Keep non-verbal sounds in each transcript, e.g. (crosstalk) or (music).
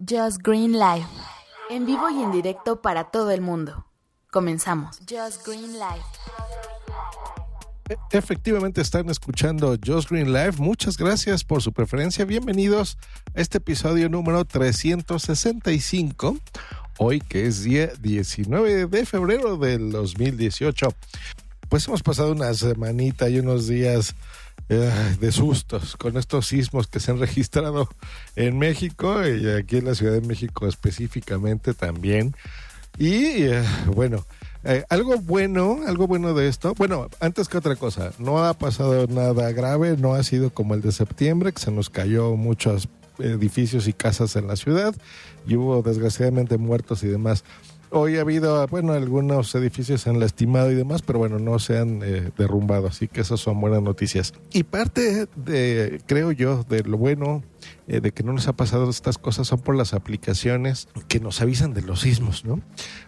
Just Green Live. En vivo y en directo para todo el mundo. Comenzamos. Just Green Live. E, efectivamente están escuchando Just Green Live. Muchas gracias por su preferencia. Bienvenidos a este episodio número 365. Hoy que es día 19 de febrero del 2018. Pues hemos pasado una semanita y unos días eh, de sustos con estos sismos que se han registrado en México y aquí en la Ciudad de México específicamente también. Y eh, bueno, eh, algo bueno, algo bueno de esto, bueno, antes que otra cosa, no ha pasado nada grave, no ha sido como el de septiembre, que se nos cayó muchos edificios y casas en la ciudad y hubo desgraciadamente muertos y demás. Hoy ha habido, bueno, algunos edificios se han lastimado y demás, pero bueno, no se han eh, derrumbado, así que esas son buenas noticias. Y parte de, creo yo, de lo bueno eh, de que no nos ha pasado estas cosas son por las aplicaciones que nos avisan de los sismos, ¿no?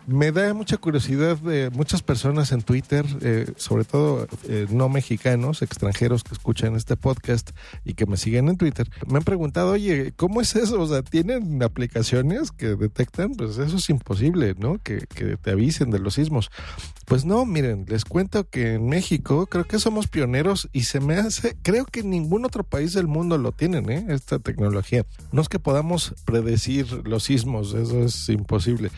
Me da mucha curiosidad de muchas personas en Twitter, eh, sobre todo eh, no mexicanos, extranjeros que escuchan este podcast y que me siguen en Twitter, me han preguntado, oye, ¿cómo es eso? O sea, ¿tienen aplicaciones que detectan? Pues eso es imposible, ¿no? Que, que te avisen de los sismos. Pues no, miren, les cuento que en México creo que somos pioneros y se me hace, creo que ningún otro país del mundo lo tienen, ¿eh? Esta tecnología no es que podamos predecir los sismos, eso es imposible,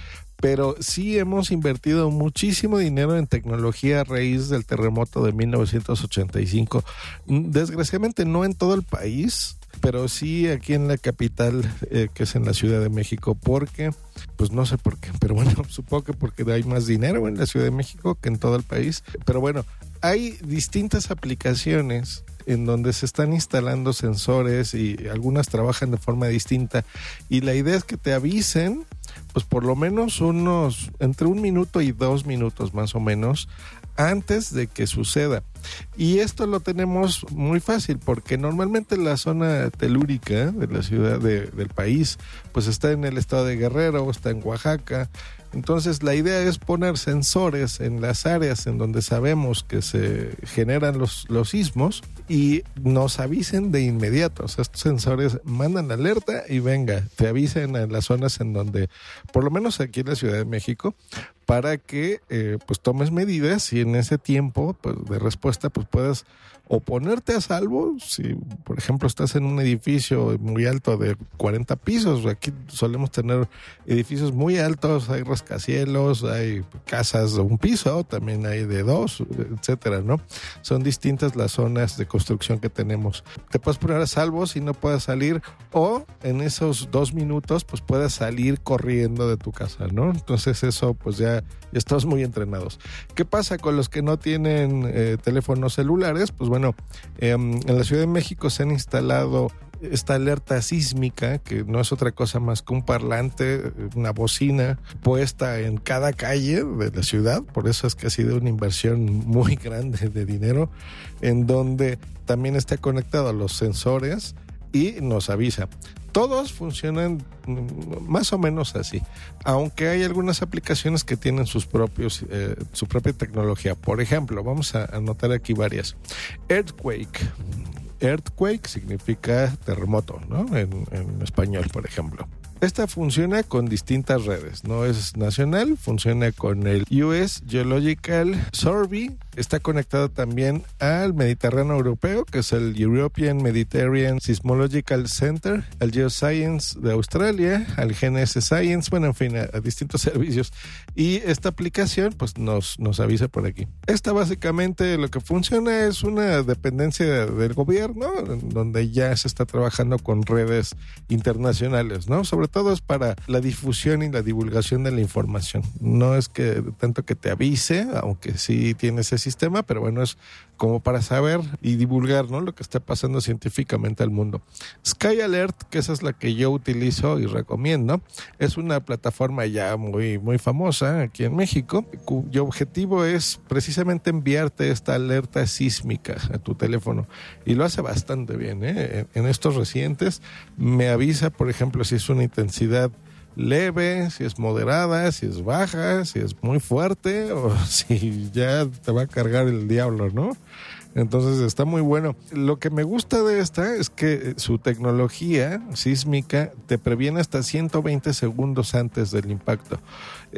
pero sí hemos invertido muchísimo dinero en tecnología a raíz del terremoto de 1985. Desgraciadamente no en todo el país, pero sí aquí en la capital, eh, que es en la Ciudad de México, porque, pues no sé por qué, pero (laughs) bueno, supongo que porque hay más dinero en la Ciudad de México que en todo el país. Pero bueno, hay distintas aplicaciones en donde se están instalando sensores y algunas trabajan de forma distinta y la idea es que te avisen pues por lo menos unos entre un minuto y dos minutos más o menos antes de que suceda. Y esto lo tenemos muy fácil porque normalmente la zona telúrica de la ciudad del país pues está en el estado de Guerrero, está en Oaxaca, entonces la idea es poner sensores en las áreas en donde sabemos que se generan los, los sismos y nos avisen de inmediato. O sea, estos sensores mandan la alerta y venga, te avisen en las zonas en donde, por lo menos aquí en la Ciudad de México, para que eh, pues tomes medidas y en ese tiempo pues, de respuesta pues puedas o ponerte a salvo si por ejemplo estás en un edificio muy alto de 40 pisos aquí solemos tener edificios muy altos hay rascacielos hay casas de un piso también hay de dos etcétera no son distintas las zonas de construcción que tenemos. Te puedes poner a salvo si no puedes salir o en esos dos minutos pues puedes salir corriendo de tu casa no entonces eso pues ya ya, muy entrenados. ¿Qué pasa con los que no tienen eh, teléfonos celulares? Pues bueno, em, en la Ciudad de México se han instalado esta alerta sísmica, que no es otra cosa más que un parlante, una bocina puesta en cada calle de la ciudad, por eso es que ha sido una inversión muy (laughs) grande de dinero, en donde también está conectado a los sensores y nos avisa todos funcionan más o menos así, aunque hay algunas aplicaciones que tienen sus propios, eh, su propia tecnología. Por ejemplo, vamos a anotar aquí varias. Earthquake. Earthquake significa terremoto, ¿no? En español, por ejemplo. Esta funciona con distintas redes, no es nacional, funciona con el US Geological Survey, está conectado también al Mediterráneo Europeo, que es el European Mediterranean Seismological Center, al Geoscience de Australia, al GNS Science, bueno, en fin, a, distintos (laughs) servicios. Y esta aplicación, pues nos, nos avisa por aquí. Esta básicamente lo que funciona es una dependencia del gobierno, donde ya se está trabajando con redes internacionales, ¿no? Sobre todo es para la difusión y la divulgación de la información. No es que tanto que te avise, aunque sí tiene ese sistema, pero bueno, es como para saber y divulgar ¿no? lo que está pasando científicamente al mundo. Sky Alert, que esa es la que yo utilizo y recomiendo, es una plataforma ya muy, muy famosa aquí en México, cuyo objetivo es precisamente enviarte esta alerta sísmica a tu teléfono y lo hace bastante bien. ¿eh? En estos recientes me avisa, por ejemplo, si es una intensidad leve, si es moderada, si es baja, si es muy fuerte (laughs) o si ya te va a cargar el diablo, ¿no? Entonces está muy bueno. Lo que me gusta de esta es que su tecnología sísmica te previene hasta 120 segundos antes del impacto.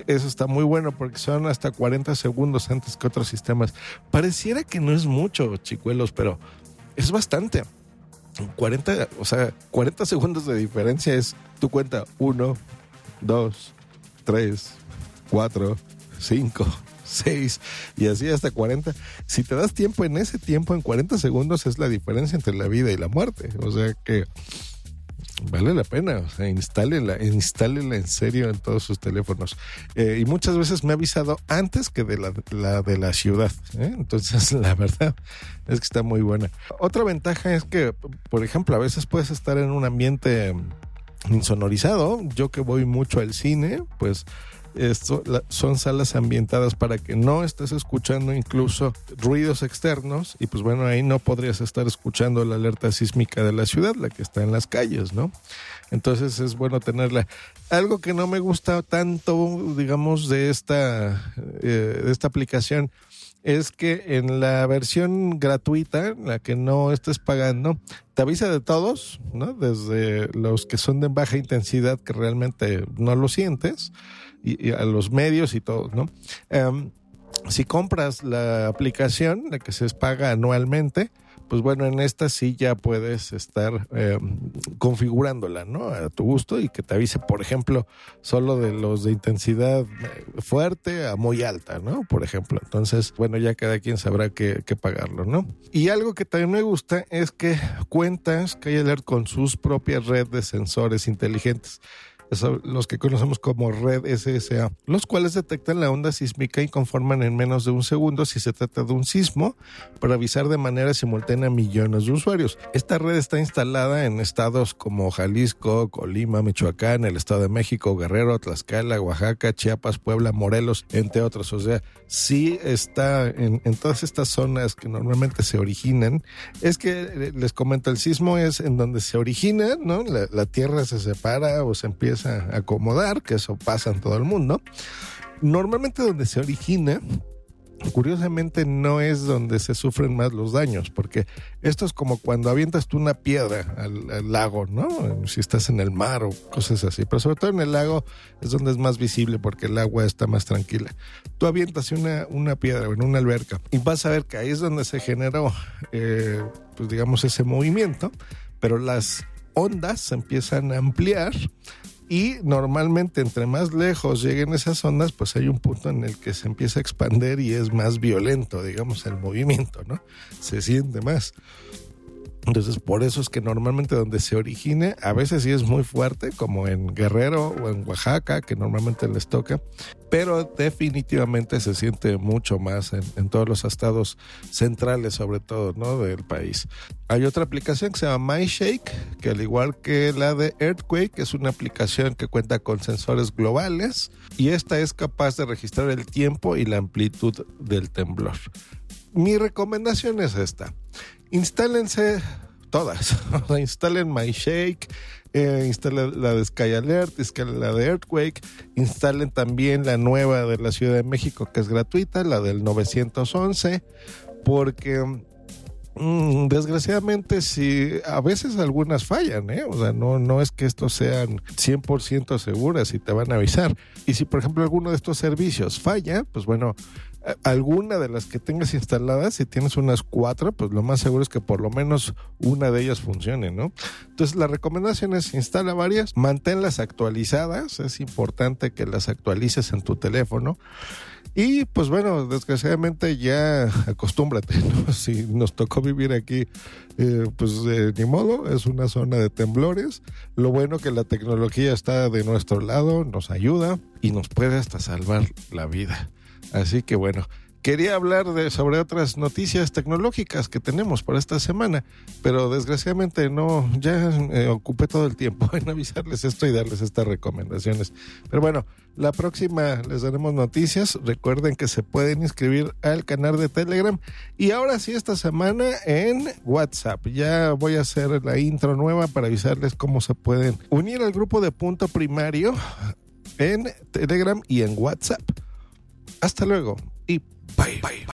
Eso está muy bueno porque son hasta 40 segundos antes que otros sistemas. Pareciera que no es mucho, chicuelos, pero es bastante. 40, o sea, 40 segundos de diferencia es tu cuenta 1, 2, 3, 4, 5, 6 y así hasta 40. Si te das tiempo en ese tiempo, en 40 segundos, es la diferencia entre la vida y la muerte. O sea que vale la pena. O sea, instálenla, instálenla en serio en todos sus teléfonos. Eh, y muchas veces me ha avisado antes que de la, de la ciudad. ¿eh? Entonces, (laughs) la verdad es que está muy buena. Otra ventaja es que, por ejemplo, a veces puedes estar en un ambiente insonorizado. Yo que voy mucho al cine, pues esto, son salas ambientadas para que no estés escuchando incluso ruidos externos y pues bueno, ahí no podrías estar escuchando la alerta sísmica de la ciudad, la que está en las calles, ¿no? Entonces es bueno tenerla. Algo que no me gusta tanto, digamos, de esta, eh, de esta aplicación es que en la versión gratuita, la que no estés pagando, te avisa de todos, ¿no? Desde los que son de baja intensidad que realmente no lo sientes, y, a los medios y todo, ¿no? Em, si compras la aplicación, la que se paga anualmente, pues bueno, en esta sí ya puedes estar em, configurándola, ¿no? A tu gusto y que te avise, por ejemplo, solo de los de intensidad eh, fuerte a muy alta, ¿no? Por ejemplo. Entonces, bueno, ya cada quien sabrá qué, qué pagarlo, ¿no? Y algo que también me gusta es que cuentas que hay alert con sus propias redes de sensores inteligentes los que conocemos como red SSA, los cuales detectan la onda sísmica y conforman en menos de un segundo si se trata de un sismo para avisar de manera simultánea a millones de usuarios. Esta red está instalada en estados como Jalisco, Colima, Michoacán, el Estado de México, Guerrero, Tlaxcala, Oaxaca, Chiapas, Puebla, Morelos, entre otros. O sea, sí está en, todas estas zonas que normalmente se originan. Es que eh, les comento, el sismo es en donde se origina, ¿no? La, la tierra se separa o se empieza a acomodar, que eso pasa en todo el mundo. Normalmente donde se origina, curiosamente no es donde se sufren más los daños, porque esto es como cuando avientas tú una piedra al, lago, ¿no? Si estás en el mar o cosas así, pero sobre todo en el lago es donde es más visible porque el agua está más tranquila. Tú avientas una, una piedra en una alberca y vas a ver que ahí es donde se generó, eh, pues digamos, ese movimiento, pero las ondas se empiezan a ampliar y normalmente entre más lejos lleguen esas ondas, pues hay un punto en el que se empieza a expander y es más violento, digamos, el movimiento, ¿no? Se siente más. Entonces, por eso es que normalmente donde se origine, a veces sí es muy fuerte, como en Guerrero o en Oaxaca, que normalmente les toca, pero definitivamente se siente mucho más en, todos los estados centrales, sobre todo, ¿no? Del país. Hay otra aplicación que se llama MyShake, que al igual que la de Earthquake, es una aplicación que cuenta con sensores globales y esta es capaz de registrar el tiempo y la amplitud del temblor. Mi recomendación es esta instálense todas. (laughs) instalen MyShake, eh, instalen la de Sky Alert, instalen la de Earthquake, instalen también la nueva de la Ciudad de México que es gratuita, la del 911, porque mm, desgraciadamente si a veces algunas fallan, ¿eh? o sea, no, no es que estos sean 100% seguras y te van a avisar. Y si por ejemplo alguno de estos servicios falla, pues bueno, alguna de las que tengas instaladas, si tienes unas cuatro, pues lo más seguro es que por lo menos una de ellas funcione, ¿no? Entonces la recomendación es instala varias, manténlas actualizadas, es importante que las actualices en tu teléfono. Y pues bueno, desgraciadamente ya acostúmbrate, (laughs) ¿no? Si nos tocó vivir aquí, eh, pues ni modo, es una zona de temblores. Lo bueno que la tecnología está de nuestro lado, nos ayuda y nos puede hasta salvar la vida. Así que bueno, quería hablar de, sobre otras noticias tecnológicas que tenemos para esta semana, pero desgraciadamente no, ya eh, ocupé todo el tiempo (laughs) en avisarles esto y darles estas recomendaciones. Pero bueno, la próxima les daremos noticias. Recuerden que se pueden inscribir al canal de Telegram y ahora sí esta semana en WhatsApp. Ya voy a hacer la intro nueva para avisarles cómo se pueden unir al grupo de punto primario en Telegram y en WhatsApp. Hasta luego y bye. bye.